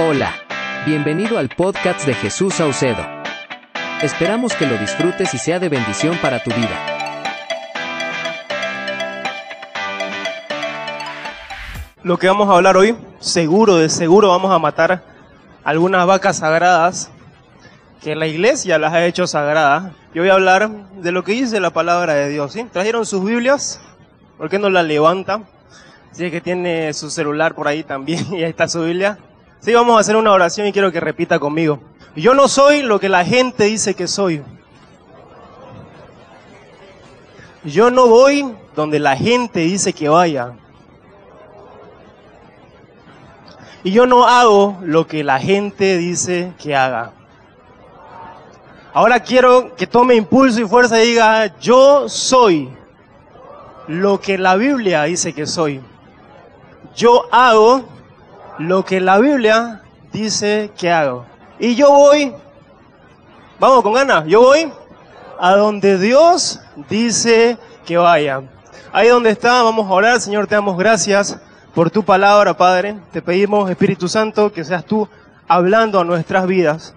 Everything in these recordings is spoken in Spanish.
Hola, bienvenido al podcast de Jesús Saucedo. Esperamos que lo disfrutes y sea de bendición para tu vida. Lo que vamos a hablar hoy, seguro, de seguro vamos a matar algunas vacas sagradas que la iglesia las ha hecho sagradas. Yo voy a hablar de lo que dice la palabra de Dios. ¿sí? ¿Trajeron sus Biblias? ¿Por qué no la levantan? Si es que tiene su celular por ahí también y ahí está su Biblia. Sí, vamos a hacer una oración y quiero que repita conmigo. Yo no soy lo que la gente dice que soy. Yo no voy donde la gente dice que vaya. Y yo no hago lo que la gente dice que haga. Ahora quiero que tome impulso y fuerza y diga, yo soy lo que la Biblia dice que soy. Yo hago lo que la Biblia dice que hago. Y yo voy, vamos con ganas, yo voy a donde Dios dice que vaya. Ahí donde está, vamos a orar, Señor, te damos gracias por tu palabra, Padre. Te pedimos, Espíritu Santo, que seas tú hablando a nuestras vidas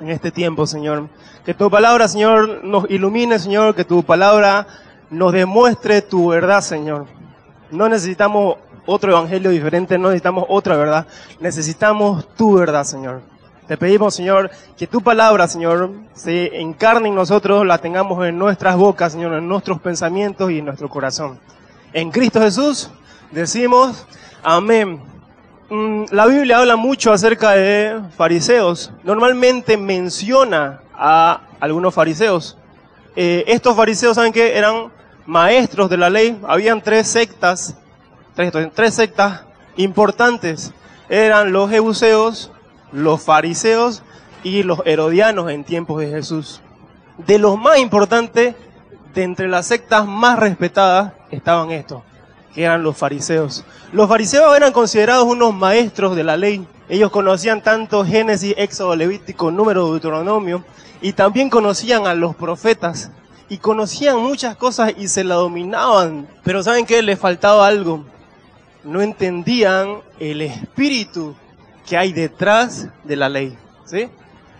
en este tiempo, Señor. Que tu palabra, Señor, nos ilumine, Señor, que tu palabra nos demuestre tu verdad, Señor. No necesitamos otro evangelio diferente, no necesitamos otra verdad, necesitamos tu verdad, Señor. Te pedimos, Señor, que tu palabra, Señor, se encarne en nosotros, la tengamos en nuestras bocas, Señor, en nuestros pensamientos y en nuestro corazón. En Cristo Jesús decimos amén. Mm, la Biblia habla mucho acerca de fariseos. Normalmente menciona a algunos fariseos. Eh, estos fariseos, ¿saben qué? Eran maestros de la ley. Habían tres sectas tres, sectas importantes. Eran los jebuseos, los fariseos y los herodianos en tiempos de Jesús. De los más importantes, de entre las sectas más respetadas, estaban estos, que eran los fariseos. Los fariseos eran considerados unos maestros de la ley. Ellos conocían tanto Génesis, Éxodo, Levítico, Número, Deuteronomio, y también conocían a los profetas. Y conocían muchas cosas y se la dominaban. Pero ¿saben qué? Les faltaba algo no entendían el espíritu que hay detrás de la ley. ¿sí?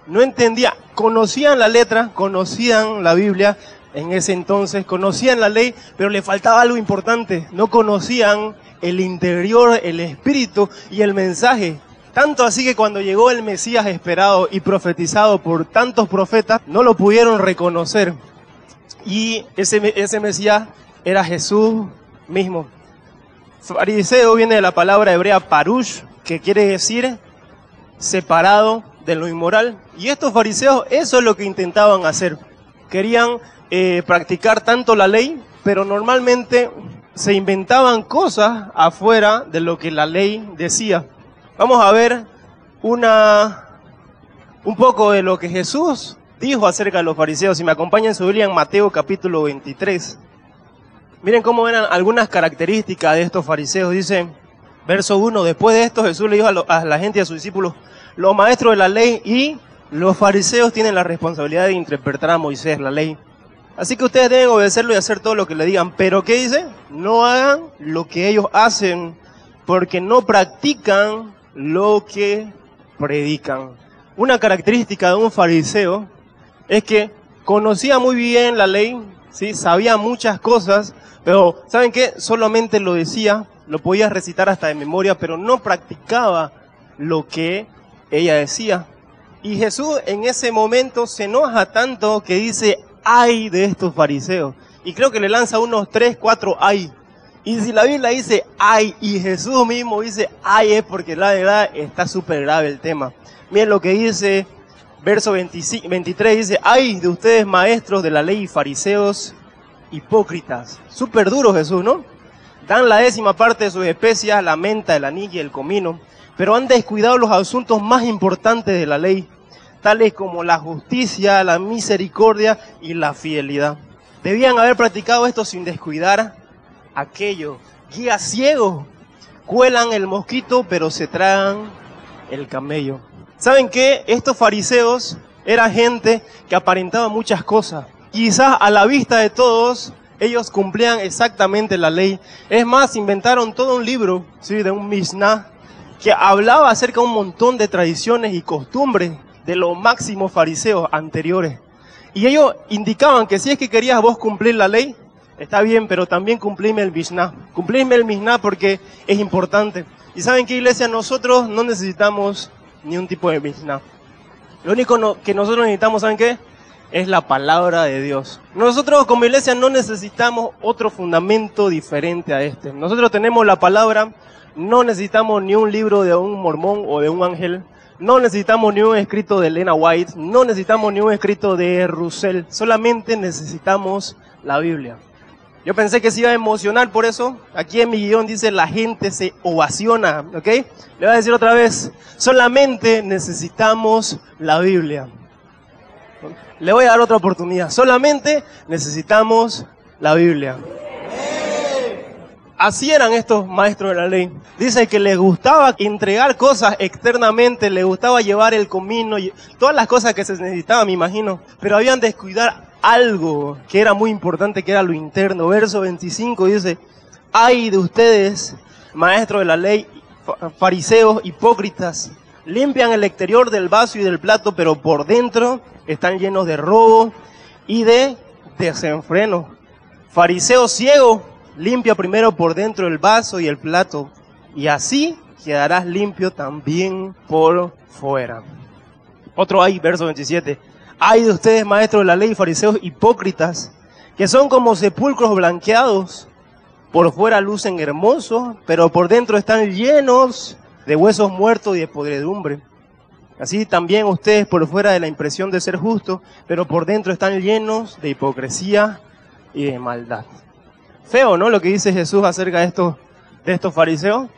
No entendían, conocían la letra, conocían la Biblia en ese entonces, conocían la ley, pero le faltaba algo importante. No conocían el interior, el espíritu y el mensaje. Tanto así que cuando llegó el Mesías esperado y profetizado por tantos profetas, no lo pudieron reconocer. Y ese, ese Mesías era Jesús mismo. Fariseo viene de la palabra hebrea parush, que quiere decir separado de lo inmoral. Y estos fariseos eso es lo que intentaban hacer. Querían eh, practicar tanto la ley, pero normalmente se inventaban cosas afuera de lo que la ley decía. Vamos a ver una, un poco de lo que Jesús dijo acerca de los fariseos. Si me acompañan su Biblia en Mateo capítulo 23. Miren cómo eran algunas características de estos fariseos. Dice, verso 1, después de esto Jesús le dijo a, la gente y a sus discípulos, los maestros de la ley y los fariseos tienen la responsabilidad de interpretar a Moisés, la ley. Así que ustedes deben obedecerlo y hacer todo lo que le digan. Pero ¿qué dice? No hagan lo que ellos hacen, porque no practican lo que predican. Una característica de un fariseo es que conocía muy bien la ley, ¿sí? sabía muchas cosas, pero, ¿saben qué? Solamente lo decía, lo podía recitar hasta de memoria, pero no practicaba lo que ella decía. Y Jesús en ese momento se enoja tanto que dice, ay de estos fariseos. Y creo que le lanza unos tres, cuatro ay. Y si la Biblia dice ay y Jesús mismo dice ay es porque la verdad está súper grave el tema. Miren lo que dice verso 23, dice, ay de ustedes maestros de la ley y fariseos hipócritas. Súper duro Jesús, ¿no? Dan la décima parte de sus especias, la menta, el anillo, el comino, pero han descuidado los asuntos más importantes de la ley, tales como la justicia, la misericordia y la fidelidad. Debían haber practicado esto sin descuidar aquello. Guías ciegos cuelan el mosquito, pero se tragan el camello. ¿Saben qué? Estos fariseos eran gente que aparentaba muchas cosas, Quizás a la vista de todos ellos cumplían exactamente la ley. Es más, inventaron todo un libro, ¿sí? de un Mishnah, que hablaba acerca de un montón de tradiciones y costumbres de los máximos fariseos anteriores. Y ellos indicaban que si es que querías vos cumplir la ley, está bien, pero también cumplime el Mishnah. Cumplime el Mishnah porque es importante. Y saben que iglesia, nosotros no necesitamos ni un tipo de Mishnah. Lo único que nosotros necesitamos, ¿saben qué? Es la palabra de Dios. Nosotros como iglesia no necesitamos otro fundamento diferente a este. Nosotros tenemos la palabra, no necesitamos ni un libro de un mormón o de un ángel. No necesitamos ni un escrito de Elena White, no necesitamos ni un escrito de Russell, solamente necesitamos la Biblia. Yo pensé que se iba a emocionar por eso. Aquí en mi guion dice la gente se ovaciona, ¿ok? Le voy a decir otra vez, solamente necesitamos la Biblia. Le voy a dar otra oportunidad, solamente necesitamos la Biblia. Así eran estos maestros de la ley. Dice que les gustaba entregar cosas externamente, les gustaba llevar el comino, todas las cosas que se necesitaban, me imagino. Pero habían descuidar algo que era muy importante, que era lo interno. Verso 25 dice, ay de ustedes, maestros de la ley, fariseos, hipócritas, limpian el exterior del vaso y del plato, pero por dentro están llenos de robo y de desenfreno. Fariseo ciego, limpia primero por dentro el vaso y el plato, y así quedarás limpio también por fuera. Otro hay, verso 27. Hay de ustedes, maestros de la ley, fariseos hipócritas, que son como sepulcros blanqueados, por fuera lucen hermosos, pero por dentro están llenos de huesos muertos y de podredumbre. Así también ustedes por fuera de la impresión de ser justos, pero por dentro están llenos de hipocresía y de maldad. Feo, ¿no? Lo que dice Jesús acerca de estos, de estos fariseos.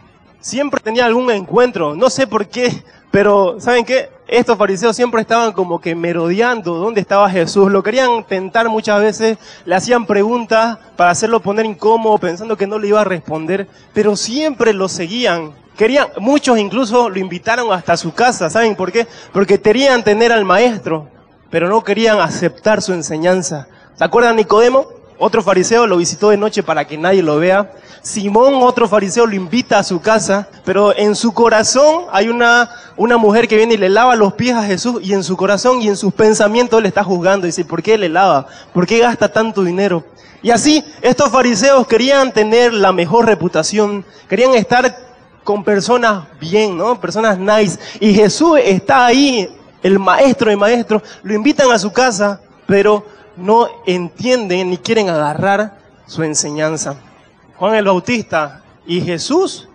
Siempre tenía algún encuentro, no sé por qué, pero ¿saben qué? Estos fariseos siempre estaban como que merodeando dónde estaba Jesús. Lo querían tentar muchas veces, le hacían preguntas para hacerlo poner incómodo, pensando que no le iba a responder, pero siempre lo seguían. Querían, muchos incluso lo invitaron hasta su casa, ¿saben por qué? Porque querían tener al maestro, pero no querían aceptar su enseñanza. ¿Se acuerdan Nicodemo? Otro fariseo lo visitó de noche para que nadie lo vea. Simón, otro fariseo, lo invita a su casa, pero en su corazón hay una, una mujer que viene y le lava los pies a Jesús y en su corazón y en sus pensamientos él está juzgando. Dice, ¿por qué le lava? ¿Por qué gasta tanto dinero? Y así estos fariseos querían tener la mejor reputación, querían estar con personas bien, ¿no? Personas nice. Y Jesús está ahí, el maestro de maestros, lo invitan a su casa, pero no entienden ni quieren agarrar su enseñanza. Juan el Bautista y Jesús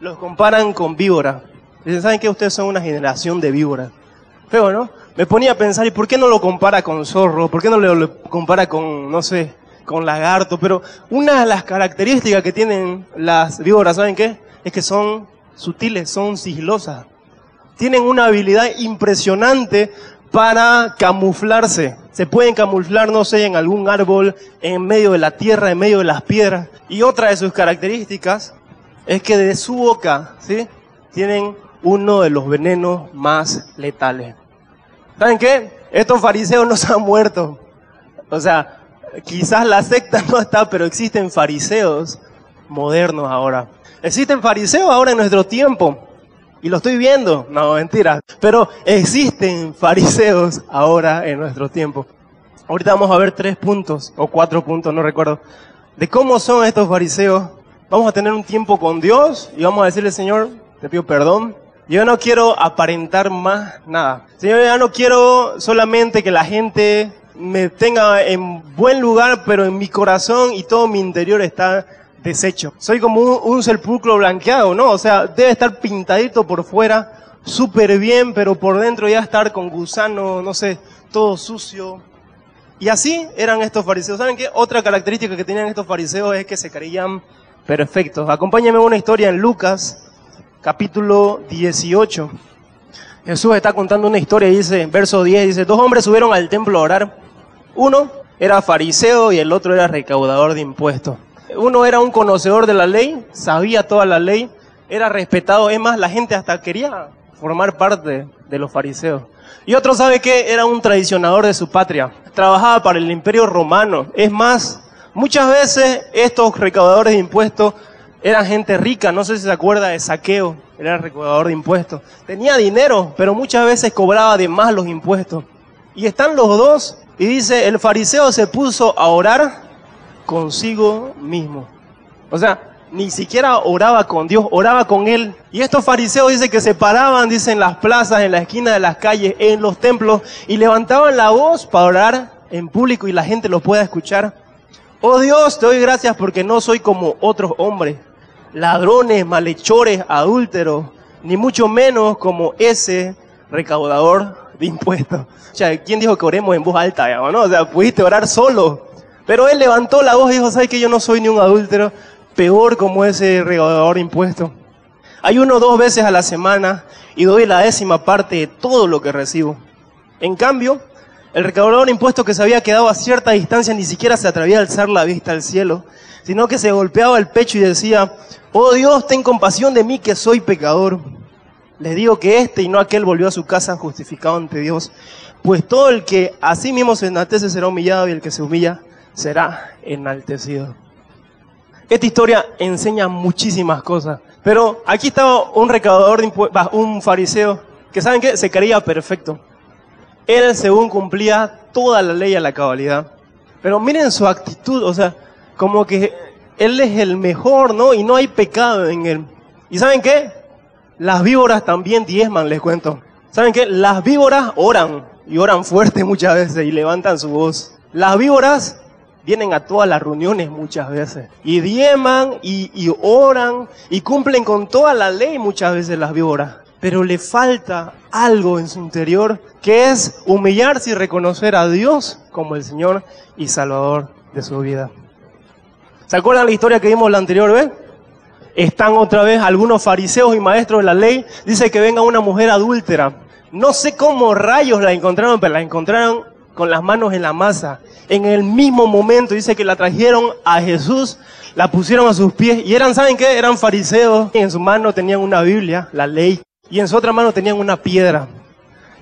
los comparan con víbora. Dicen, ¿saben que ustedes son una generación de víboras? Feo, ¿no? Me ponía a pensar, ¿y por qué no lo compara con zorro? ¿Por qué no lo compara con, no sé, con lagarto? Pero una de las características que tienen las víboras, ¿saben qué? Es que son sutiles, son sigilosas. Tienen una habilidad impresionante para camuflarse. Se pueden camuflar, no sé, en algún árbol, en medio de la tierra, en medio de las piedras. Y otra de sus características es que de su boca, ¿sí? Tienen uno de los venenos más letales. ¿Saben qué? Estos fariseos no se han muerto. O sea, quizás la secta no está, pero existen fariseos modernos ahora. Existen fariseos ahora en nuestro tiempo y lo estoy viendo, no, mentira. Pero existen fariseos ahora en nuestro tiempo. Ahorita vamos a ver tres puntos, o cuatro puntos, no recuerdo, de cómo son estos fariseos. Vamos a tener un tiempo con Dios y vamos a decirle, Señor, te pido perdón. Yo no quiero aparentar más nada. Señor, ya no quiero solamente que la gente me tenga en buen lugar, pero en mi corazón y todo mi interior está desecho. Soy como un, sepulcro blanqueado, ¿no? O sea, debe estar pintadito por fuera, súper bien, pero por dentro ya estar con gusano, no sé, todo sucio. Y así eran estos fariseos. ¿Saben qué? Otra característica que tenían estos fariseos es que se creían perfectos. Acompáñame a una historia en Lucas, capítulo 18. Jesús está contando una historia dice, verso 10, dice, dos hombres subieron al templo a orar. Uno era fariseo y el otro era recaudador de impuestos. Uno era un conocedor de la ley, sabía toda la ley, era respetado. Es más, la gente hasta quería formar parte de los fariseos. Y otro sabe que era un tradicionador de su patria. Trabajaba para el imperio romano. Es más, muchas veces estos recaudadores de impuestos Era gente rica, no sé si se acuerda de Saqueo, era recaudador de impuestos. Tenía dinero, pero muchas veces cobraba de más los impuestos. Y están los dos y dice, el fariseo se puso a orar consigo mismo. O sea, ni siquiera oraba con Dios, oraba con Él. Y estos fariseos dice que se paraban, dice, en las plazas, en la esquina de las calles, en los templos, y levantaban la voz para orar en público y la gente lo pueda escuchar. Oh Dios, te doy gracias porque no soy como otros hombres, ladrones, malhechores, adúlteros, ni mucho menos como ese recaudador de impuestos. O sea, ¿quién dijo que oremos en voz alta? ¿no? O sea, pudiste orar solo. Pero él levantó la voz y dijo, ¿sabes que yo no soy ni un adúltero? Peor como ese recaudador de impuestos. Hay uno dos veces a la semana y doy la décima parte de todo lo que recibo. En cambio, el recaudador de impuestos que se había quedado a cierta distancia ni siquiera se atrevía a alzar la vista al cielo, sino que se golpeaba el pecho y decía, oh Dios, ten compasión de mí que soy pecador. Les digo que este y no aquel volvió a su casa justificado ante Dios, pues todo el que a sí mismo se enaltece será humillado y el que se humilla será enaltecido. Esta historia enseña muchísimas cosas, pero aquí estaba un recaudador de un fariseo, que saben que se creía perfecto. Él según cumplía toda la ley a la cabalidad. Pero miren su actitud, o sea, como que él es el mejor, ¿no? Y no hay pecado en él. ¿Y saben qué? Las víboras también diezman, les cuento. ¿Saben qué? Las víboras oran, y oran fuerte muchas veces, y levantan su voz. Las víboras vienen a todas las reuniones muchas veces, y diezman, y, y oran, y cumplen con toda la ley muchas veces las víboras pero le falta algo en su interior, que es humillarse y reconocer a Dios como el Señor y Salvador de su vida. ¿Se acuerdan la historia que vimos la anterior vez? Están otra vez algunos fariseos y maestros de la ley, dice que venga una mujer adúltera. No sé cómo rayos la encontraron, pero la encontraron con las manos en la masa. En el mismo momento dice que la trajeron a Jesús, la pusieron a sus pies y eran, ¿saben qué? Eran fariseos. En su mano tenían una Biblia, la ley y en su otra mano tenían una piedra.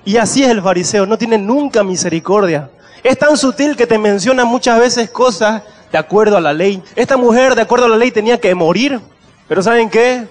Y así es el fariseo, no tiene nunca misericordia. Es tan sutil que te menciona muchas veces cosas de acuerdo a la ley. Esta mujer, de acuerdo a la ley, tenía que morir. Pero ¿saben qué?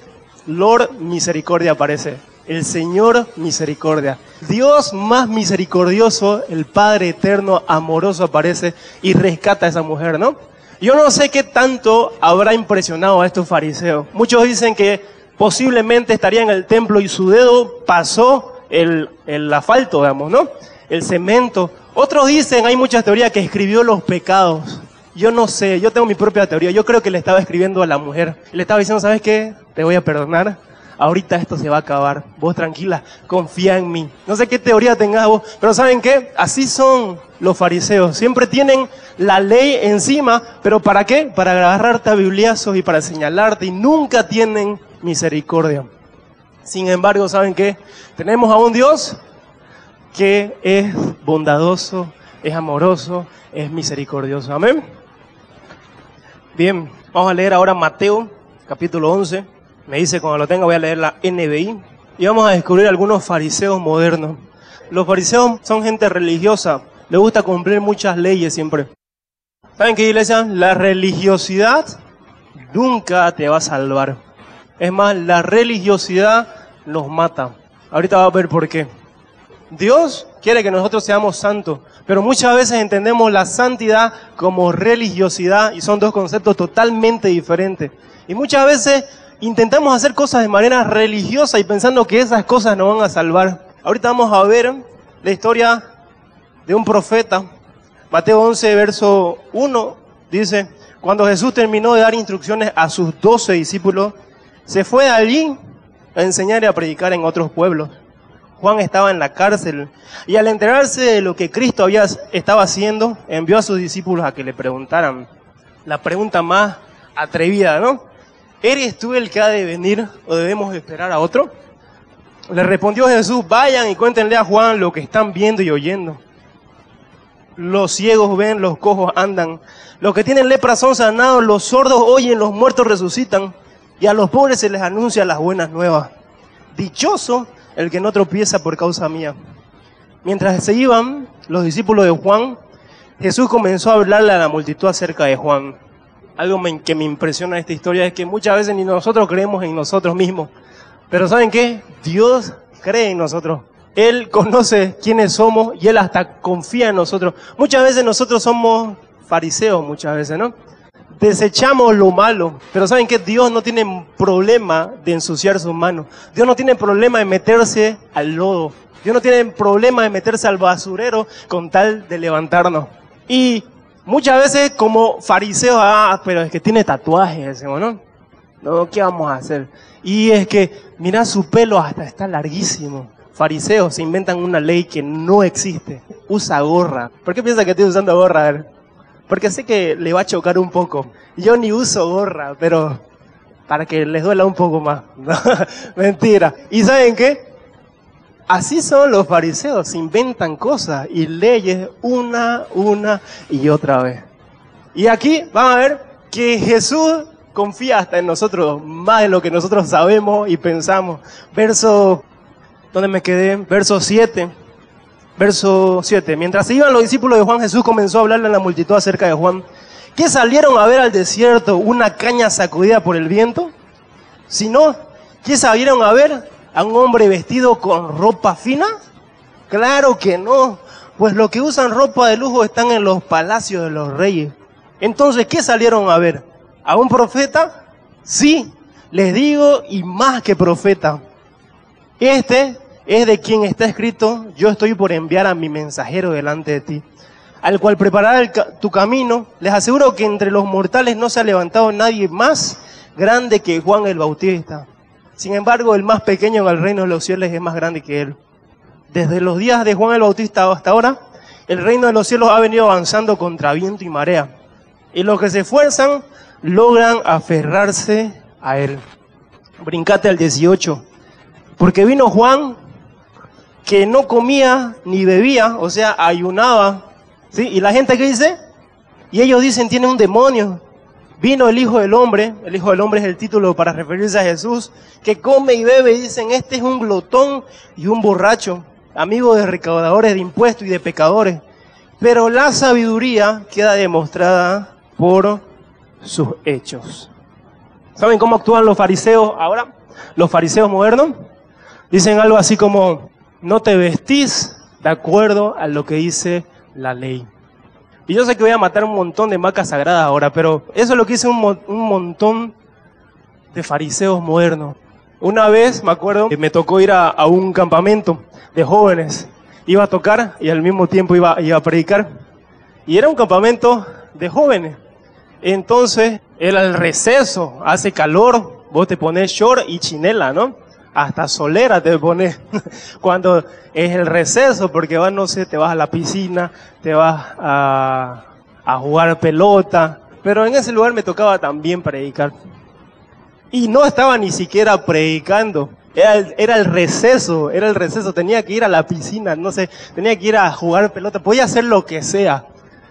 Lord Misericordia aparece. El Señor Misericordia. Dios más misericordioso, el Padre eterno, amoroso aparece y rescata a esa mujer, ¿no? Yo no sé qué tanto habrá impresionado a estos fariseos. Muchos dicen que posiblemente estaría en el templo y su dedo pasó el, el asfalto, digamos, ¿no? El cemento. Otros dicen, hay muchas teorías, que escribió los pecados. Yo no sé, yo tengo mi propia teoría. Yo creo que le estaba escribiendo a la mujer. Le estaba diciendo, ¿sabes qué? Te voy a perdonar. Ahorita esto se va a acabar. Vos tranquila, confía en mí. No sé qué teoría tengas vos, pero ¿saben qué? Así son los fariseos. Siempre tienen la ley encima, pero ¿para qué? Para agarrarte a bibliazos y para señalarte y nunca tienen misericordia. Sin embargo, ¿saben qué? Tenemos a un Dios que es bondadoso, es amoroso, es misericordioso. Amén. Bien, vamos a leer ahora Mateo, capítulo 11. Me dice, cuando lo tenga voy a leer la NBI. Y vamos a descubrir algunos fariseos modernos. Los fariseos son gente religiosa, le gusta cumplir muchas leyes siempre. ¿Saben qué, iglesia? La religiosidad nunca te va a salvar. Es más, la religiosidad nos mata. Ahorita va a ver por qué. Dios quiere que nosotros seamos santos, pero muchas veces entendemos la santidad como religiosidad y son dos conceptos totalmente diferentes. Y muchas veces intentamos hacer cosas de manera religiosa y pensando que esas cosas nos van a salvar. Ahorita vamos a ver la historia de un profeta. Mateo 11, verso 1 dice, cuando Jesús terminó de dar instrucciones a sus doce discípulos, se fue allí a enseñar y a predicar en otros pueblos. Juan estaba en la cárcel y al enterarse de lo que Cristo había, estaba haciendo, envió a sus discípulos a que le preguntaran la pregunta más atrevida, ¿no? ¿Eres tú el que ha de venir o debemos esperar a otro? Le respondió Jesús, vayan y cuéntenle a Juan lo que están viendo y oyendo. Los ciegos ven, los cojos andan, los que tienen lepra son sanados, los sordos oyen, los muertos resucitan y a los pobres se les anuncia las buenas nuevas. Dichoso el que no tropieza por causa mía. Mientras se iban los discípulos de Juan, Jesús comenzó a hablarle a la multitud acerca de Juan. Algo que me impresiona esta historia es que muchas veces ni nosotros creemos en nosotros mismos. Pero ¿saben qué? Dios cree en nosotros. Él conoce quiénes somos y Él hasta confía en nosotros. Muchas veces nosotros somos fariseos, muchas veces, ¿no? Desechamos lo malo, pero ¿saben qué? Dios no tiene problema de ensuciar sus manos. Dios no tiene problema de meterse al lodo. Dios no tiene problema de meterse al basurero con tal de levantarnos. Y muchas veces como fariseos, ah, pero es que tiene tatuajes, ¿no? No, ¿qué vamos a hacer? Y es que, mira, su pelo hasta está larguísimo fariseos se inventan una ley que no existe. Usa gorra. ¿Por qué piensa que estoy usando gorra? Porque sé que le va a chocar un poco. Yo ni uso gorra, pero para que les duela un poco más. Mentira. ¿Y saben qué? Así son los fariseos, se inventan cosas y leyes una, una y otra vez. Y aquí vamos a ver que Jesús confía hasta en nosotros más de lo que nosotros sabemos y pensamos. Verso ¿Dónde me quedé? Verso 7. Verso 7. Mientras iban los discípulos de Juan, Jesús comenzó a hablarle a la multitud acerca de Juan. ¿Qué salieron a ver al desierto? ¿Una caña sacudida por el viento? Si no, ¿qué salieron a ver? ¿A un hombre vestido con ropa fina? Claro que no, pues los que usan ropa de lujo están en los palacios de los reyes. Entonces, ¿qué salieron a ver? ¿A un profeta? Sí, les digo, y más que profeta. Este es de quien está escrito, yo estoy por enviar a mi mensajero delante de ti, al cual preparar tu camino. Les aseguro que entre los mortales no se ha levantado nadie más grande que Juan el Bautista. Sin embargo, el más pequeño en el reino de los cielos es más grande que él. Desde los días de Juan el Bautista hasta ahora, el reino de los cielos ha venido avanzando contra viento y marea. Y los que se esfuerzan logran aferrarse a él. Brincate al 18. Porque vino Juan que no comía ni bebía, o sea, ayunaba. ¿sí? Y la gente que dice, y ellos dicen, tiene un demonio. Vino el Hijo del Hombre, el Hijo del Hombre es el título para referirse a Jesús, que come y bebe y dicen, este es un glotón y un borracho, amigo de recaudadores de impuestos y de pecadores. Pero la sabiduría queda demostrada por sus hechos. ¿Saben cómo actúan los fariseos ahora? Los fariseos modernos Dicen algo así como, no te vestís de acuerdo a lo que dice la ley. Y yo sé que voy a matar un montón de vacas sagradas ahora, pero eso es lo que dice un, un montón de fariseos modernos. Una vez, me acuerdo, me tocó ir a, un campamento de jóvenes. Iba a tocar y al mismo tiempo iba, iba a predicar. Y era un campamento de jóvenes. Entonces, era el receso, hace calor, vos te pones short y chinela, ¿no? Hasta solera te pones cuando es el receso, porque vas, no sé, te vas a la piscina, te vas a, jugar pelota, pero en ese lugar me tocaba también predicar. Y no estaba ni siquiera predicando, era el, receso, era el receso, tenía que ir a la piscina, no sé, tenía que ir a jugar pelota, podía hacer lo que sea.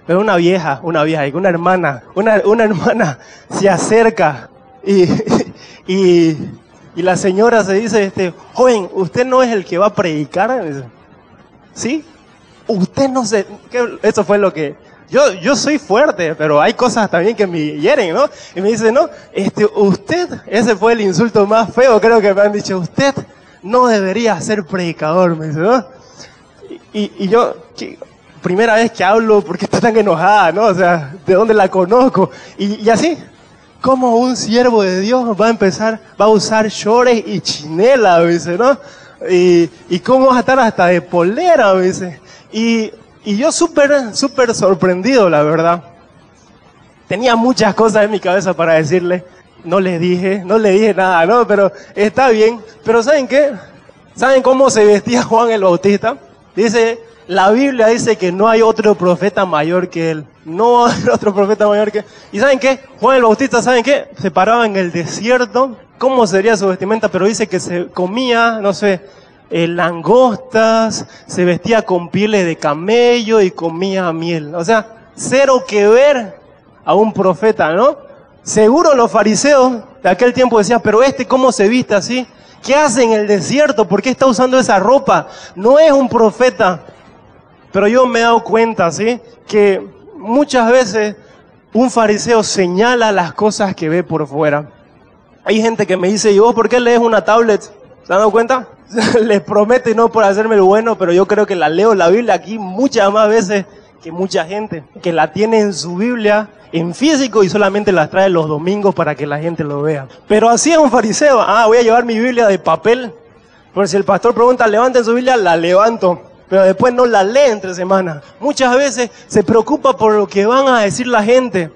Pero una vieja, una vieja, una hermana, una, una hermana se acerca y y la señora se dice, este, joven, usted no es el que va a predicar. ¿Sí? Usted no se... Eso fue lo que... Yo, yo soy fuerte, pero hay cosas también que me hieren, ¿no? Y me dice, no, este, usted, ese fue el insulto más feo, creo que me han dicho, usted no debería ser predicador, me dice, ¿no? Y, y yo, primera vez que hablo, ¿por qué está tan enojada, no? O sea, ¿de dónde la conozco? Y, y así, ¿Cómo un siervo de Dios va a empezar, va a usar shorts y chinela, dice, ¿no? Y, y cómo va a estar hasta de polera, dice. Y, y yo súper, súper sorprendido, la verdad. Tenía muchas cosas en mi cabeza para decirle. No le dije, no le dije nada, ¿no? Pero está bien. Pero ¿saben qué? ¿Saben cómo se vestía Juan el Bautista? Dice, la Biblia dice que no hay otro profeta mayor que él. No hay otro profeta mayor que él. ¿Y saben qué? Juan el Bautista, ¿saben qué? Se paraba en el desierto. ¿Cómo sería su vestimenta? Pero dice que se comía, no sé, eh, langostas, se vestía con pieles de camello y comía miel. O sea, cero que ver a un profeta, ¿no? Seguro los fariseos de aquel tiempo decían, pero este cómo se viste así? ¿Qué hace en el desierto? ¿Por qué está usando esa ropa? No es un profeta. Pero yo me he dado cuenta, ¿sí? Que muchas veces un fariseo señala las cosas que ve por fuera. Hay gente que me dice, ¿y vos por qué lees una tablet? ¿Se han dado cuenta? Les prometo y no por hacerme el bueno, pero yo creo que la leo la Biblia aquí muchas más veces que mucha gente, que la tiene en su Biblia en físico y solamente las trae los domingos para que la gente lo vea. Pero así es un fariseo, ah, voy a llevar mi Biblia de papel, porque si el pastor pregunta, levanten su Biblia, la levanto pero después no la lee entre semanas. Muchas veces se preocupa por lo que van a decir la gente.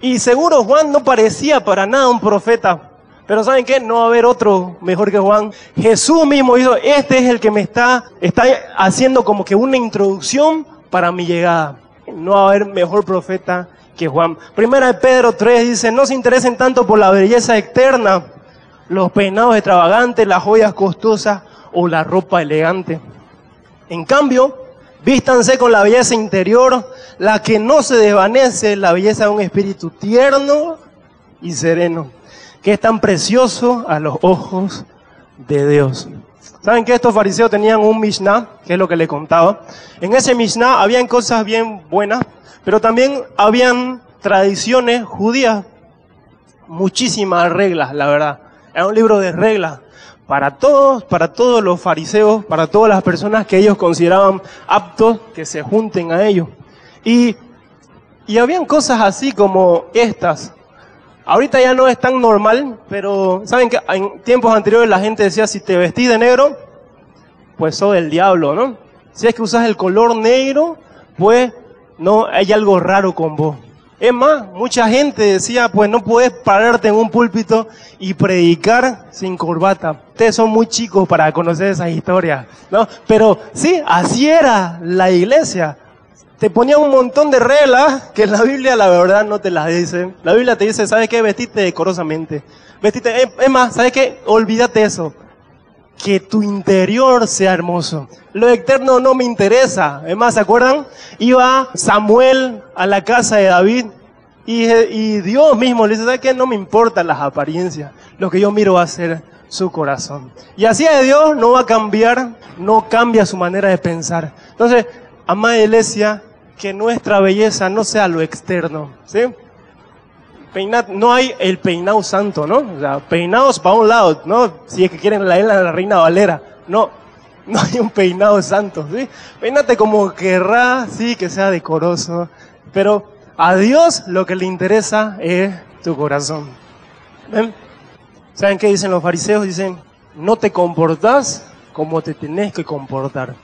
Y seguro Juan no parecía para nada un profeta. Pero ¿saben qué? No va a haber otro mejor que Juan. Jesús mismo dijo, este es el que me está, está haciendo como que una introducción para mi llegada. No va a haber mejor profeta que Juan. Primera de Pedro 3 dice, no se interesen tanto por la belleza externa, los peinados extravagantes, las joyas costosas o la ropa elegante en cambio, vístanse con la belleza interior, la que no se desvanece, la belleza de un espíritu tierno y sereno, que es tan precioso a los ojos de Dios. ¿Saben que estos fariseos tenían un Mishnah, que es lo que le contaba? En ese Mishnah habían cosas bien buenas, pero también habían tradiciones judías, muchísimas reglas, la verdad. Era un libro de reglas para todos, para todos los fariseos, para todas las personas que ellos consideraban aptos que se junten a ellos. Y, y habían cosas así como estas. Ahorita ya no es tan normal, pero saben que en tiempos anteriores la gente decía, si te vestís de negro, pues sos el diablo, ¿no? Si es que usas el color negro, pues no hay algo raro con vos. Es más, mucha gente decía, pues no puedes pararte en un púlpito y predicar sin corbata. Ustedes son muy chicos para conocer esa historia, ¿no? Pero sí, así era la iglesia. Te ponía un montón de reglas que la Biblia la verdad no te las dice. La Biblia te dice, ¿sabes qué? Vestite decorosamente. Vestite, es más, ¿sabes qué? Olvídate eso que tu interior sea hermoso. Lo externo no me interesa. Es más, ¿se acuerdan? Iba Samuel a la casa de David y, Dios mismo le dice, ¿sabes qué? No me importan las apariencias. Lo que yo miro va a ser su corazón. Y así de Dios no va a cambiar, no cambia su manera de pensar. Entonces, amada iglesia, que nuestra belleza no sea lo externo, ¿sí? No hay el peinado santo, ¿no? O sea, peinados para un lado, ¿no? Si es que quieren la la reina Valera. No, no hay un peinado santo, ¿sí? Peínate como querrá, sí, que sea decoroso. Pero a Dios lo que le interesa es tu corazón. ¿Ven? ¿Saben qué dicen los fariseos? Dicen, no te comportás como te tenés que comportar.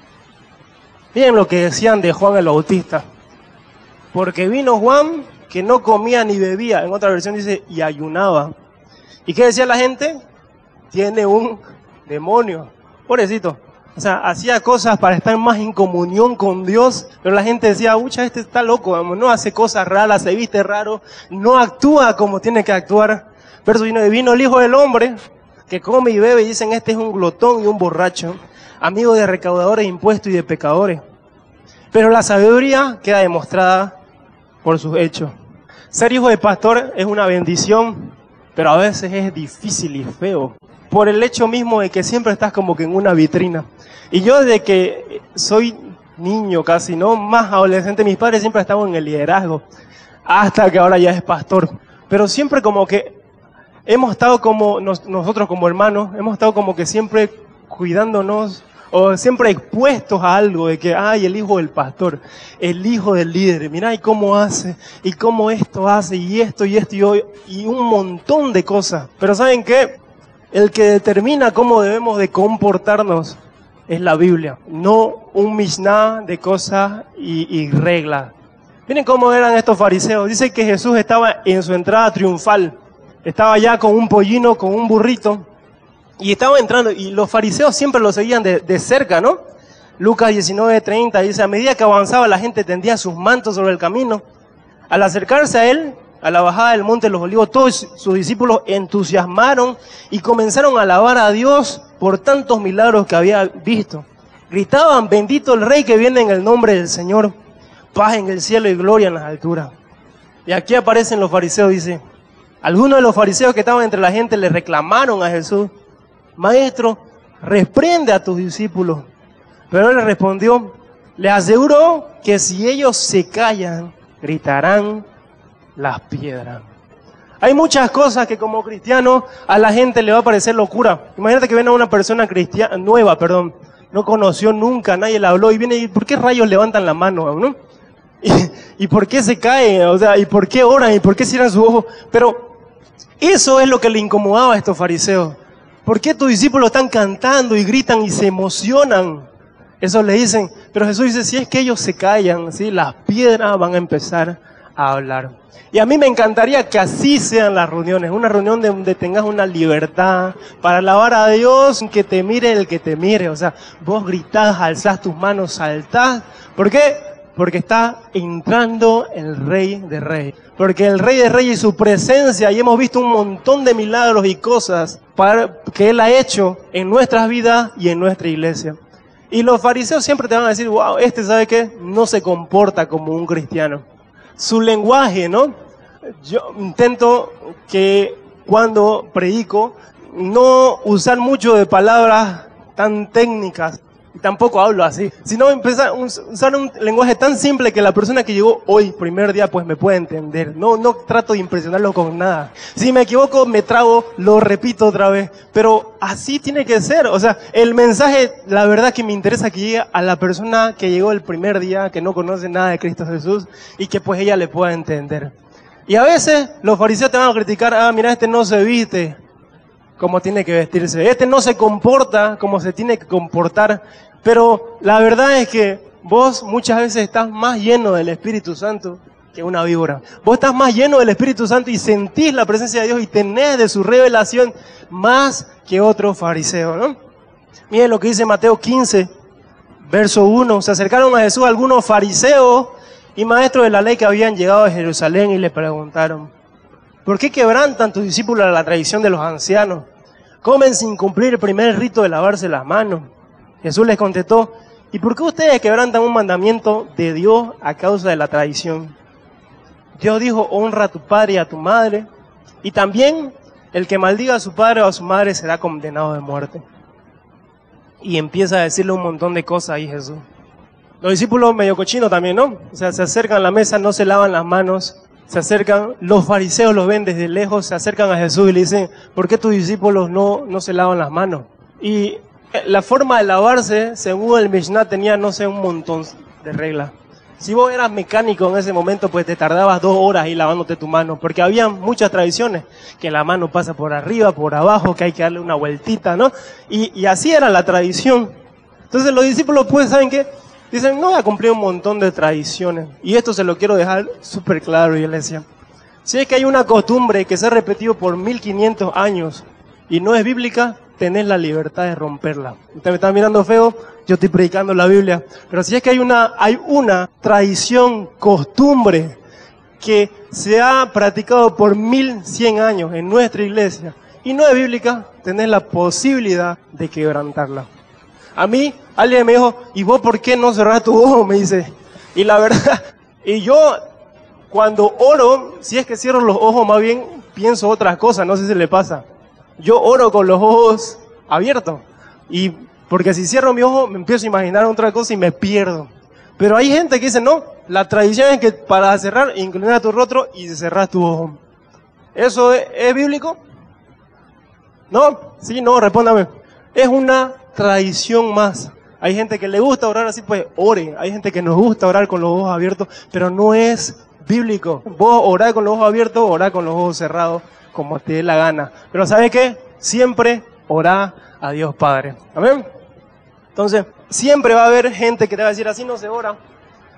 Miren lo que decían de Juan el Bautista. Porque vino Juan que no comía ni bebía. En otra versión dice, y ayunaba. ¿Y qué decía la gente? Tiene un demonio. Pobrecito. O sea, hacía cosas para estar más en comunión con Dios, pero la gente decía, ucha, este está loco, no hace cosas raras, se viste raro, no actúa como tiene que actuar. Pero vino, vino el Hijo del Hombre, que come y bebe, dicen, este es un glotón y un borracho, amigo de recaudadores de impuestos y de pecadores. Pero la sabiduría queda demostrada por sus hechos. Ser hijo de pastor es una bendición, pero a veces es difícil y feo. Por el hecho mismo de que siempre estás como que en una vitrina. Y yo desde que soy niño casi, ¿no? Más adolescente, mis padres siempre estaban en el liderazgo. Hasta que ahora ya es pastor. Pero siempre como que hemos estado como, nosotros como hermanos, hemos estado como que siempre cuidándonos o siempre expuestos a algo de que, ay, el hijo del pastor, el hijo del líder, mira, y cómo hace, y cómo esto hace, y esto, y esto, y hoy, y un montón de cosas. Pero ¿saben qué? El que determina cómo debemos de comportarnos es la Biblia, no un mishnah de cosas y, y reglas. Miren cómo eran estos fariseos. Dice que Jesús estaba en su entrada triunfal. Estaba ya con un pollino, con un burrito, y estaba entrando, y los fariseos siempre lo seguían de, cerca, ¿no? Lucas 19:30 dice, a medida que avanzaba la gente tendía sus mantos sobre el camino. Al acercarse a él, a la bajada del monte de los olivos, todos sus discípulos entusiasmaron y comenzaron a alabar a Dios por tantos milagros que había visto. Gritaban, bendito el rey que viene en el nombre del Señor, paz en el cielo y gloria en las alturas. Y aquí aparecen los fariseos, dice, algunos de los fariseos que estaban entre la gente le reclamaron a Jesús maestro, reprende a tus discípulos. Pero él le respondió, le aseguro que si ellos se callan, gritarán las piedras. Hay muchas cosas que como cristiano a la gente le va a parecer locura. Imagínate que viene una persona cristiana, nueva, perdón, no conoció nunca, nadie le habló y viene y ¿por qué rayos levantan la mano? ¿no? ¿Y, por qué se cae? O sea, ¿y por qué oran? ¿Y por qué cierran su ojo? Pero eso es lo que le incomodaba a estos fariseos. ¿Por qué tus discípulos están cantando y gritan y se emocionan? Eso le dicen. Pero Jesús dice, si es que ellos se callan, ¿sí? las piedras van a empezar a hablar. Y a mí me encantaría que así sean las reuniones, una reunión donde tengas una libertad para alabar a Dios, que te mire el que te mire, o sea, vos gritás, alzás tus manos, saltás. ¿Por qué? Porque está entrando el Rey de Reyes. Porque el Rey de Reyes y su presencia, y hemos visto un montón de milagros y cosas que Él ha hecho en nuestras vidas y en nuestra iglesia. Y los fariseos siempre te van a decir, wow, este sabe que no se comporta como un cristiano su lenguaje, ¿no? Yo intento que cuando predico no usar mucho de palabras tan técnicas, tampoco hablo así, sino empezar a usar un lenguaje tan simple que la persona que llegó hoy, primer día, pues me puede entender. No, no trato de impresionarlo con nada. Si me equivoco, me trago, lo repito otra vez. Pero así tiene que ser. O sea, el mensaje, la verdad que me interesa que llegue a la persona que llegó el primer día, que no conoce nada de Cristo Jesús, y que pues ella le pueda entender. Y a veces los fariseos te van a criticar, ah, mira, este no se viste como tiene que vestirse. Este no se comporta como se tiene que comportar. Pero la verdad es que vos muchas veces estás más lleno del Espíritu Santo que una víbora. Vos estás más lleno del Espíritu Santo y sentís la presencia de Dios y tenés de su revelación más que otro fariseo, ¿no? Miren lo que dice Mateo 15, verso 1. Se acercaron a Jesús algunos fariseos y maestros de la ley que habían llegado a Jerusalén y le preguntaron, ¿por qué quebrantan tus discípulos la tradición de los ancianos? Comen sin cumplir el primer rito de lavarse las manos. Jesús les contestó, ¿y por qué ustedes quebrantan un mandamiento de Dios a causa de la tradición? Dios dijo, honra a tu padre y a tu madre, y también el que maldiga a su padre o a su madre será condenado de muerte. Y empieza a decirle un montón de cosas ahí Jesús. Los discípulos medio cochinos también, ¿no? O sea, se acercan a la mesa, no se lavan las manos, se acercan, los fariseos los ven desde lejos, se acercan a Jesús y le dicen, ¿por qué tus discípulos no, no se lavan las manos? Y la forma de lavarse, según el Mishnah, tenía, no sé, un montón de reglas. Si vos eras mecánico en ese momento, pues te tardabas dos horas ahí lavándote tu mano, porque había muchas tradiciones, que la mano pasa por arriba, por abajo, que hay que darle una vueltita, ¿no? Y, y así era la tradición. Entonces los discípulos, pues, ¿saben qué? Dicen, no voy a cumplir un montón de tradiciones. Y esto se lo quiero dejar súper claro, iglesia. Si es que hay una costumbre que se ha repetido por 1500 años y no es bíblica, tenés la libertad de romperla. Usted me está mirando feo, yo estoy predicando la Biblia. Pero si es que hay una, hay una tradición, costumbre, que se ha practicado por 1100 años en nuestra iglesia y no es bíblica, tenés la posibilidad de quebrantarla. A mí, alguien me dijo, ¿y vos por qué no cerrás tu ojo? Me dice. Y la verdad, y yo cuando oro, si es que cierro los ojos, más bien pienso otras cosas, no sé si le pasa. Yo oro con los ojos abiertos. Y porque si cierro mi ojo, me empiezo a imaginar otra cosa y me pierdo. Pero hay gente que dice, no, la tradición es que para cerrar, inclinar tu rostro y cerrar tu ojo. ¿Eso es, es bíblico? ¿No? Sí, no, respóndame. Es una tradición más. Hay gente que le gusta orar así, pues ore. Hay gente que nos gusta orar con los ojos abiertos, pero no es bíblico. Vos orás con los ojos abiertos, orá con los ojos cerrados, como te dé la gana. Pero ¿sabe qué? Siempre orá a Dios Padre. Amén. Entonces, siempre va a haber gente que te va a decir, así no se ora,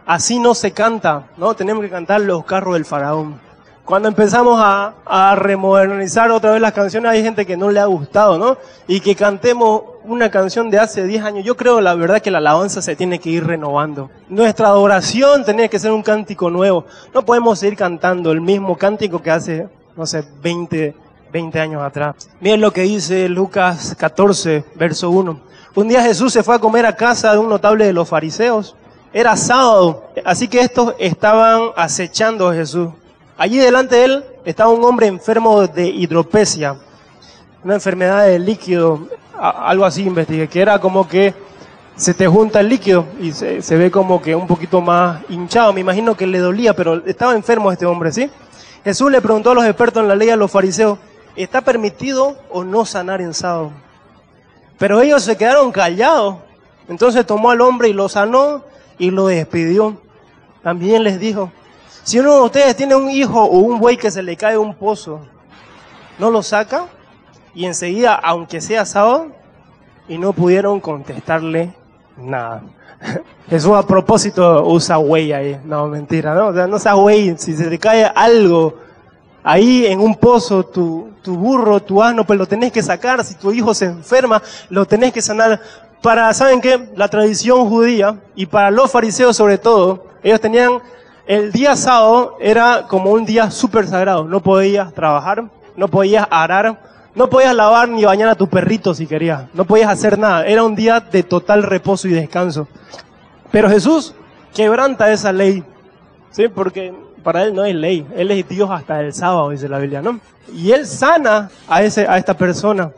así no se canta, ¿no? Tenemos que cantar los carros del faraón. Cuando empezamos a, a, remodernizar otra vez las canciones, hay gente que no le ha gustado, ¿no? Y que cantemos una canción de hace 10 años. Yo creo, la verdad, que la alabanza se tiene que ir renovando. Nuestra adoración tiene que ser un cántico nuevo. No podemos seguir cantando el mismo cántico que hace, no sé, 20, 20 años atrás. Miren lo que dice Lucas 14, verso 1. Un día Jesús se fue a comer a casa de un notable de los fariseos. Era sábado, así que estos estaban acechando a Jesús. Allí delante de él estaba un hombre enfermo de hidropesia, una enfermedad de líquido, algo así investigué, que era como que se te junta el líquido y se, se, ve como que un poquito más hinchado. Me imagino que le dolía, pero estaba enfermo este hombre, ¿sí? Jesús le preguntó a los expertos en la ley, a los fariseos, ¿está permitido o no sanar en sábado? Pero ellos se quedaron callados. Entonces tomó al hombre y lo sanó y lo despidió. También les dijo, si uno de ustedes tiene un hijo o un buey que se le cae un pozo, ¿no lo saca? Y enseguida, aunque sea sábado, y no pudieron contestarle nada. Jesús a propósito usa güey ahí. No, mentira, ¿no? O sea, no sea güey. Si se te cae algo ahí en un pozo, tu, tu burro, tu asno, pues lo tenés que sacar. Si tu hijo se enferma, lo tenés que sanar. Para, ¿saben qué? La tradición judía, y para los fariseos sobre todo, ellos tenían, el día sábado era como un día súper sagrado. No podías trabajar, no podías arar, no podías lavar ni bañar a tu perrito si querías. No podías hacer nada. Era un día de total reposo y descanso. Pero Jesús quebranta esa ley. ¿Sí? Porque para él no hay ley. Él es Dios hasta el sábado, dice la Biblia, ¿no? Y él sana a, ese, a esta persona.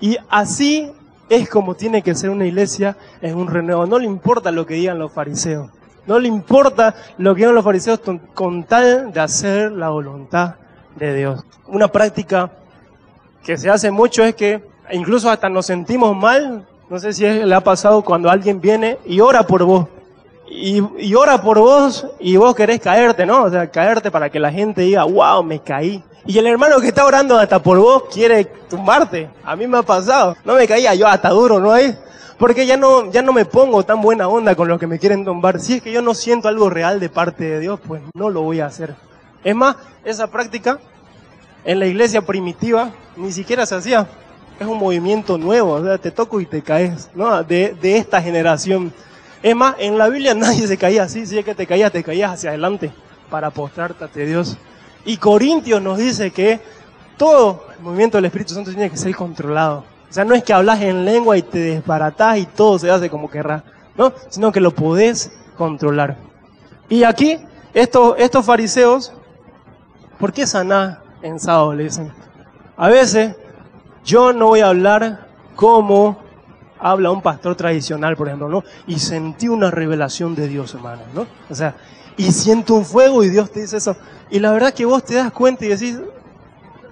Y así es como tiene que ser una iglesia en un renuevo. No le importa lo que digan los fariseos. No le importa lo que digan los fariseos con tal de hacer la voluntad de Dios. Una práctica que se hace mucho es que incluso hasta nos sentimos mal. No sé si le ha pasado cuando alguien viene y ora por vos. Y, y, ora por vos y vos querés caerte, ¿no? O sea, caerte para que la gente diga, wow, me caí. Y el hermano que está orando hasta por vos quiere tumbarte. A mí me ha pasado. No me caía yo hasta duro, ¿no hay? Porque ya no, ya no me pongo tan buena onda con los que me quieren tumbar. Si es que yo no siento algo real de parte de Dios, pues no lo voy a hacer. Es más, esa práctica en la iglesia primitiva ni siquiera se hacía. Es un movimiento nuevo, o sea, te toco y te caes, ¿no? De, de esta generación. Es más, en la Biblia nadie se caía así, si es que te caías, te caías hacia adelante para postrarte ante Dios. Y Corintios nos dice que todo el movimiento del Espíritu Santo tiene que ser controlado. O sea, no es que hablas en lengua y te desbaratás y todo se hace como querrás, ¿no? Sino que lo podés controlar. Y aquí, estos, estos fariseos, ¿por qué sanar en sábado? Le dicen. A veces, yo no voy a hablar como habla un pastor tradicional, por ejemplo, ¿no? Y sentí una revelación de Dios, hermano, ¿no? O sea, y siento un fuego y Dios te dice eso. Y la verdad que vos te das cuenta y decís,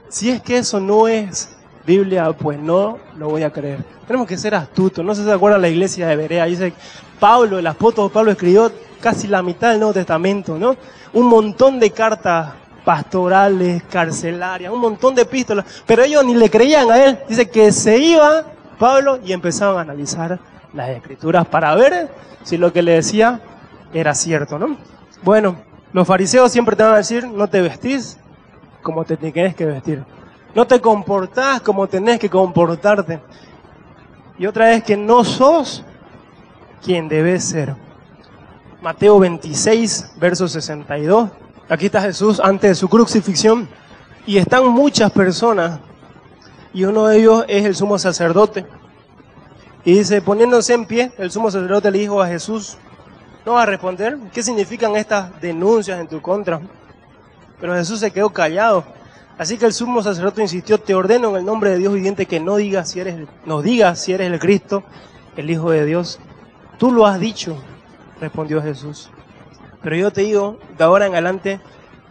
si es que eso no es Biblia, pues no lo voy a creer. Tenemos que ser astutos. No sé si se acuerdan la iglesia de Berea. Dice, Pablo, el apóstol Pablo escribió casi la mitad del Nuevo Testamento, ¿no? Un montón de cartas pastorales, carcelarias, un montón de epístolas. Pero ellos ni le creían a él. Dice que se iba Pablo y empezaban a analizar las escrituras para ver si lo que le decía era cierto, ¿no? Bueno, los fariseos siempre te van a decir, no te vestís como te tienes que vestir. No te comportás como tenés que comportarte. Y otra vez que no sos quien debes ser. Mateo 26, verso 62. Aquí está Jesús antes de su crucifixión. Y están muchas personas. Y uno de ellos es el sumo sacerdote. Y dice, poniéndose en pie, el sumo sacerdote le dijo a Jesús, no va a responder. ¿Qué significan estas denuncias en tu contra? Pero Jesús se quedó callado. Así que el sumo sacerdote insistió, te ordeno en el nombre de Dios viviente que no digas si eres, nos digas si eres el Cristo, el Hijo de Dios. Tú lo has dicho, respondió Jesús. Pero yo te digo, de ahora en adelante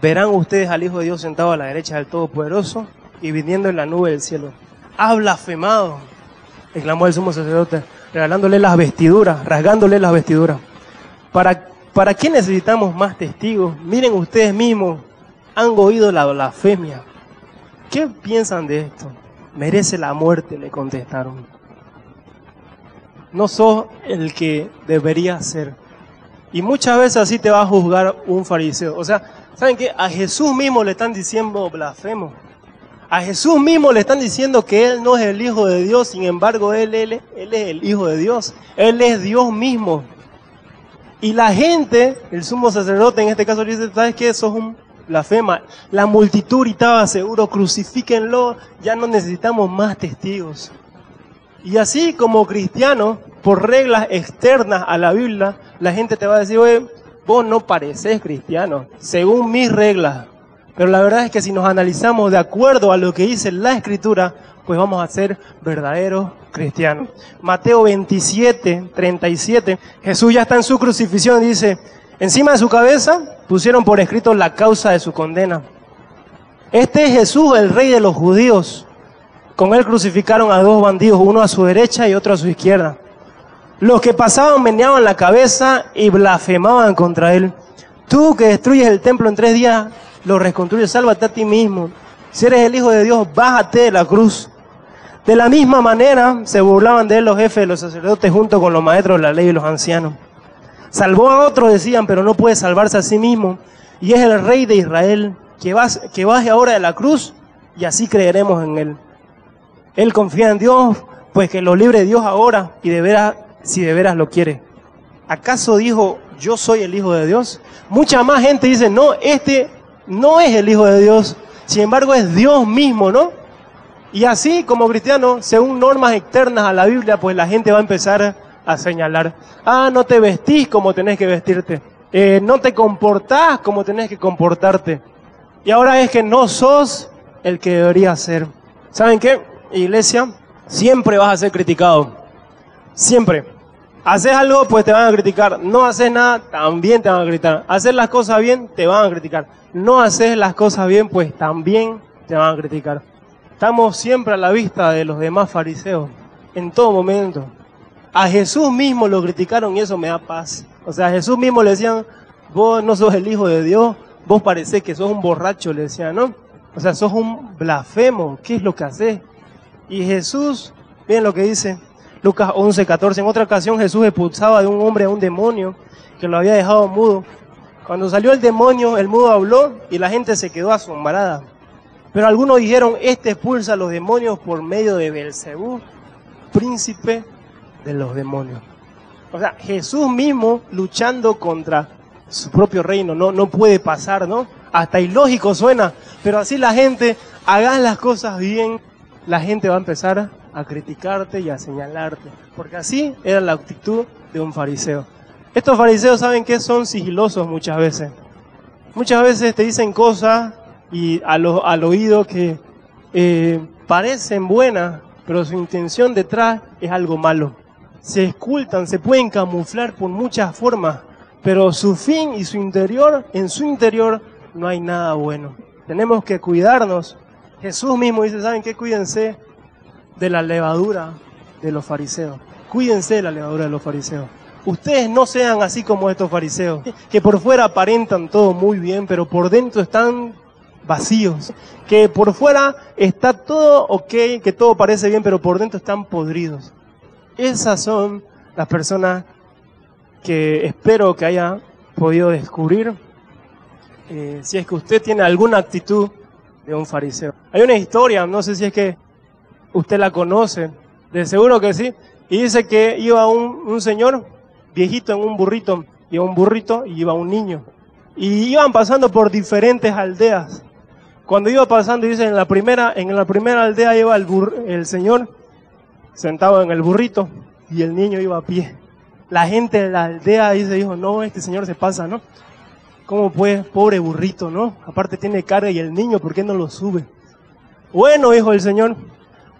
verán ustedes al Hijo de Dios sentado a la derecha del Todopoderoso y viniendo en la nube del cielo. ¡Ha blasfemado! exclamó el sumo sacerdote, regalándole las vestiduras, rasgándole las vestiduras. ¿Para, ¿Para qué necesitamos más testigos? Miren ustedes mismos, han oído la blasfemia. ¿Qué piensan de esto? Merece la muerte, le contestaron. No sos el que debería ser. Y muchas veces así te va a juzgar un fariseo. O sea, ¿saben qué? A Jesús mismo le están diciendo blasfemo. A Jesús mismo le están diciendo que Él no es el Hijo de Dios, sin embargo Él, él, él es el Hijo de Dios. Él es Dios mismo. Y la gente, el sumo sacerdote en este caso dice, ¿sabes qué? Sos un blasfema. La multitud estaba seguro, crucifíquenlo, ya no necesitamos más testigos. Y así como cristiano, por reglas externas a la Biblia, la gente te va a decir, oye, vos no pareces cristiano, según mis reglas. Pero la verdad es que si nos analizamos de acuerdo a lo que dice la Escritura, pues vamos a ser verdaderos cristianos. Mateo 27, 37, Jesús ya está en su crucifixión y dice, encima de su cabeza pusieron por escrito la causa de su condena. Este es Jesús, el rey de los judíos. Con él crucificaron a dos bandidos, uno a su derecha y otro a su izquierda. Los que pasaban meneaban la cabeza y blasfemaban contra él. Tú que destruyes el templo en tres días, lo reconstruyes, sálvate a ti mismo. Si eres el Hijo de Dios, bájate de la cruz. De la misma manera se burlaban de él los jefes de los sacerdotes junto con los maestros de la ley y los ancianos. Salvó a otros, decían, pero no puede salvarse a sí mismo. Y es el rey de Israel, que, que baje ahora de la cruz y así creeremos en él. Él confía en Dios, pues que lo libre Dios ahora y de veras, si de veras lo quiere. ¿Acaso dijo, yo soy el Hijo de Dios? Mucha más gente dice, no, este no es el Hijo de Dios, sin embargo es Dios mismo, ¿no? Y así como cristiano, según normas externas a la Biblia, pues la gente va a empezar a señalar, ah, no te vestís como tenés que vestirte, eh, no te comportás como tenés que comportarte. Y ahora es que no sos el que deberías ser. ¿Saben qué? Iglesia, siempre vas a ser criticado. Siempre. Haces algo, pues te van a criticar. No haces nada, también te van a criticar. Hacer las cosas bien, te van a criticar. No haces las cosas bien, pues también te van a criticar. Estamos siempre a la vista de los demás fariseos, en todo momento. A Jesús mismo lo criticaron y eso me da paz. O sea, a Jesús mismo le decían, vos no sos el Hijo de Dios, vos parecés que sos un borracho, le decían, ¿no? O sea, sos un blasfemo, ¿qué es lo que haces? Y Jesús, miren lo que dice Lucas 11, 14, en otra ocasión Jesús expulsaba de un hombre a un demonio que lo había dejado mudo. Cuando salió el demonio, el mudo habló y la gente se quedó asombrada. Pero algunos dijeron, este expulsa a los demonios por medio de Belcebú, príncipe de los demonios. O sea, Jesús mismo luchando contra su propio reino, no, no puede pasar, ¿no? Hasta ilógico suena, pero así la gente, hagan las cosas bien, la gente va a empezar a criticarte y a señalarte, porque así era la actitud de un fariseo. Estos fariseos saben que son sigilosos muchas veces. Muchas veces te dicen cosas y al oído que eh, parecen buenas, pero su intención detrás es algo malo. Se escultan, se pueden camuflar por muchas formas, pero su fin y su interior, en su interior no hay nada bueno. Tenemos que cuidarnos. Jesús mismo dice, ¿saben qué? Cuídense de la levadura de los fariseos. Cuídense de la levadura de los fariseos. Ustedes no sean así como estos fariseos, que por fuera aparentan todo muy bien, pero por dentro están vacíos, que por fuera está todo ok, que todo parece bien, pero por dentro están podridos. Esas son las personas que espero que haya podido descubrir eh, si es que usted tiene alguna actitud de un fariseo. Hay una historia, no sé si es que usted la conoce, de seguro que sí, y dice que iba un, señor viejito en un burrito, iba un burrito y iba un niño. Y iban pasando por diferentes aldeas. Cuando iba pasando, dice, en la primera, en la primera aldea iba el, el señor sentado en el burrito y el niño iba a pie. La gente de la aldea dice, dijo, no, este señor se pasa, ¿no? ¿Cómo pues, pobre burrito, no? Aparte tiene carga y el niño, ¿por qué no lo sube? Bueno, dijo el señor,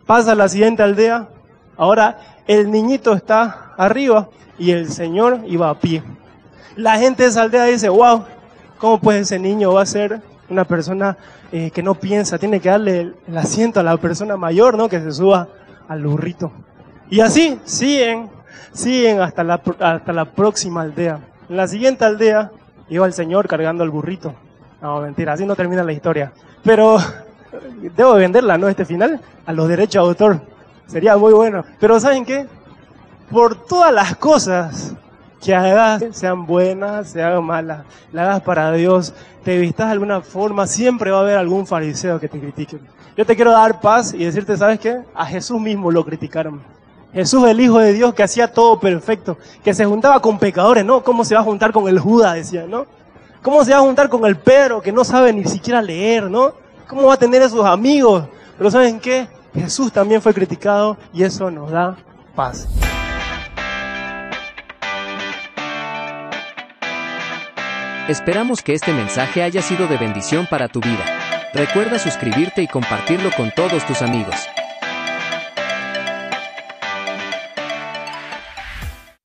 pasa a la siguiente aldea, ahora el niñito está arriba y el señor iba a pie. La gente de esa aldea dice, wow, ¿cómo pues ese niño va a ser una persona eh, que no piensa, tiene que darle el, asiento a la persona mayor, ¿no? Que se suba al burrito. Y así siguen, siguen hasta la, hasta la próxima aldea. En la siguiente aldea iba el señor cargando el burrito. No, mentira, así no termina la historia. Pero debo venderla, ¿no? Este final, a los derechos de autor. Sería muy bueno. Pero ¿saben qué? Por todas las cosas que hagas, sean buenas, sean malas, la hagas para Dios, te vistas de alguna forma, siempre va a haber algún fariseo que te critique. Yo te quiero dar paz y decirte, ¿sabes qué? A Jesús mismo lo criticaron. Jesús, el Hijo de Dios, que hacía todo perfecto, que se juntaba con pecadores, ¿no? ¿Cómo se va a juntar con el Judas? Decía, ¿no? ¿Cómo se va a juntar con el Pedro, que no sabe ni siquiera leer, ¿no? ¿Cómo va a tener esos amigos? Pero ¿saben qué? Jesús también fue criticado y eso nos da paz. Esperamos que este mensaje haya sido de bendición para tu vida. Recuerda suscribirte y compartirlo con todos tus amigos.